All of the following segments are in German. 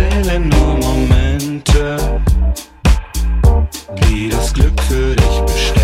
Ende zählen nur Momente, die das Glück für dich bestellt.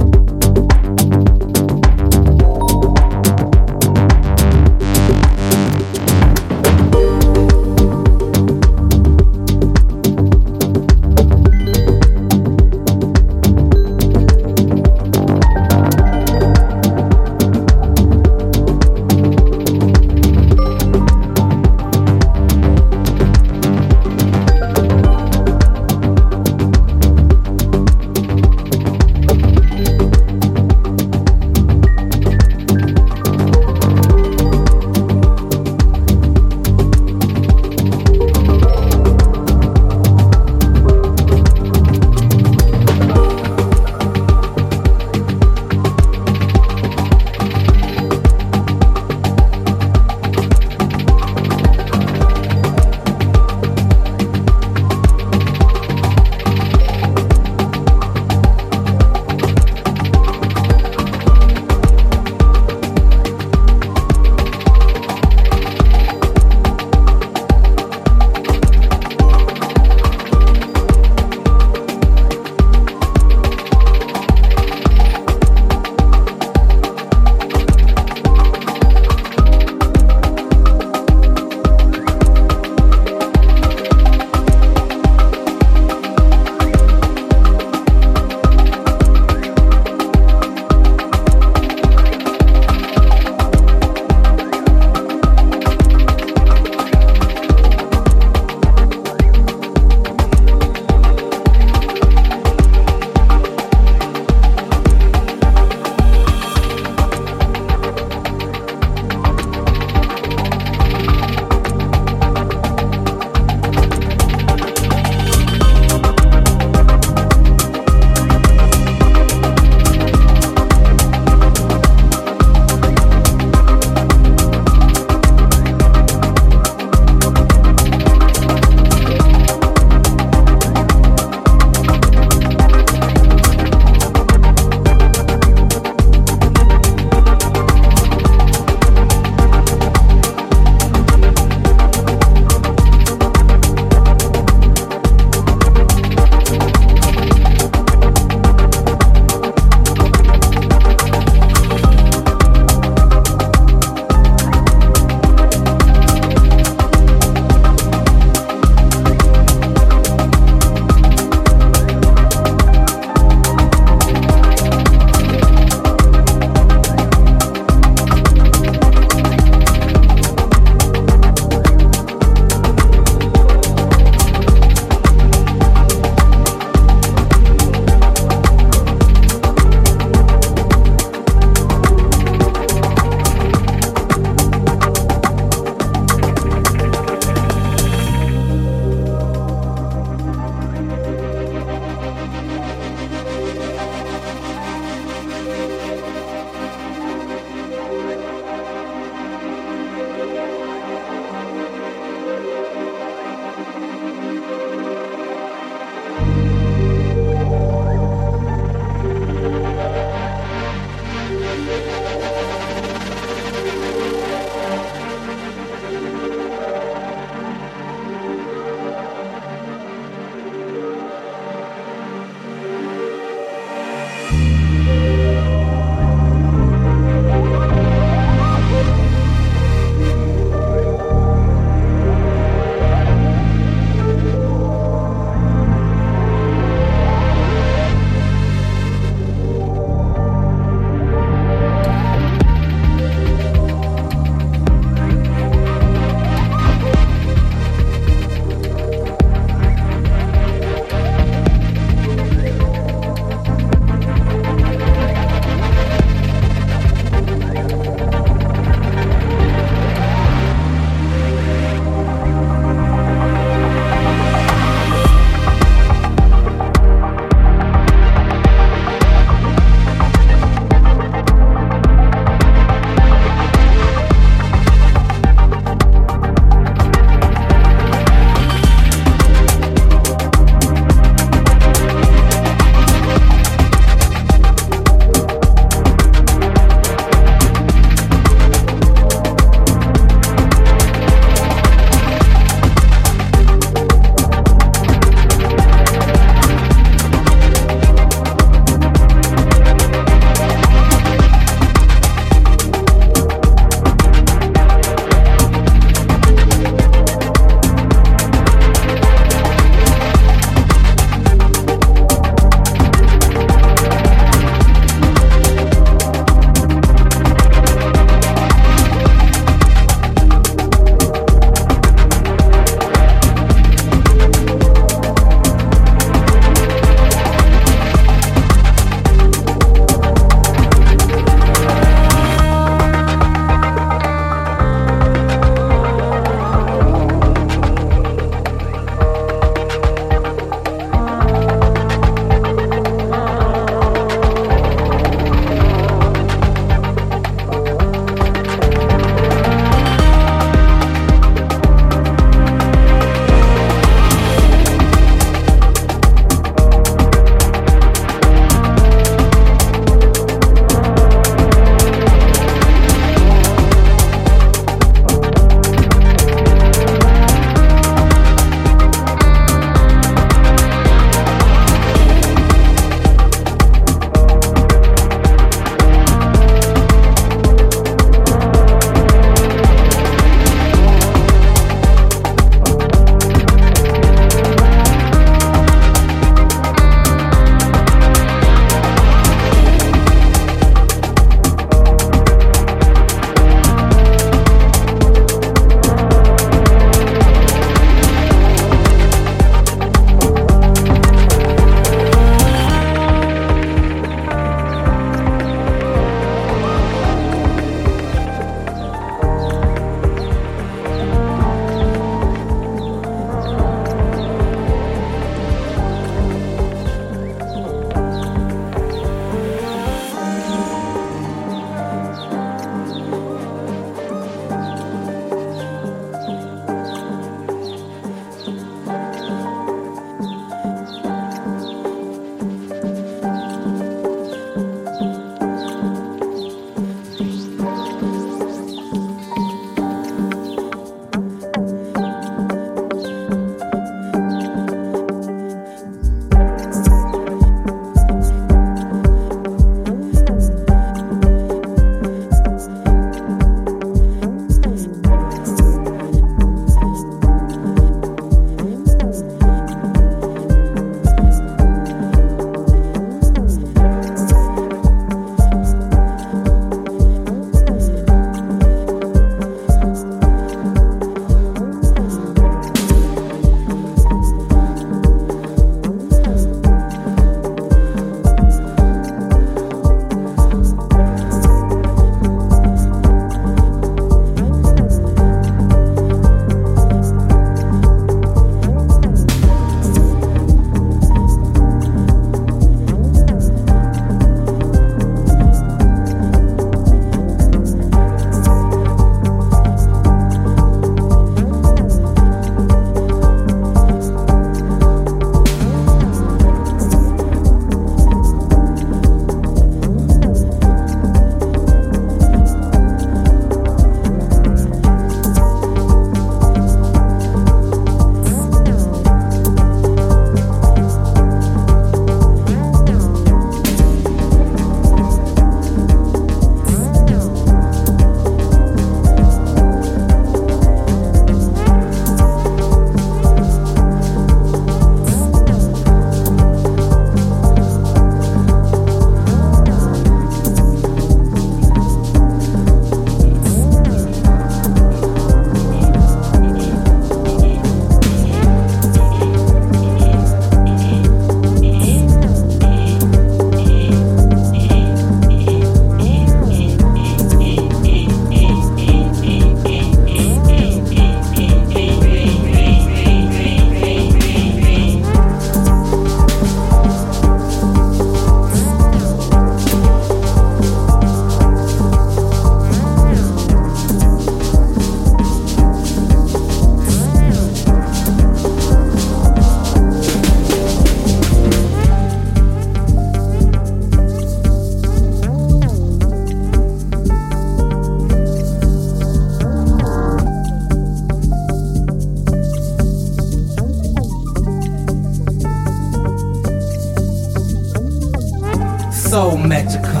Magical.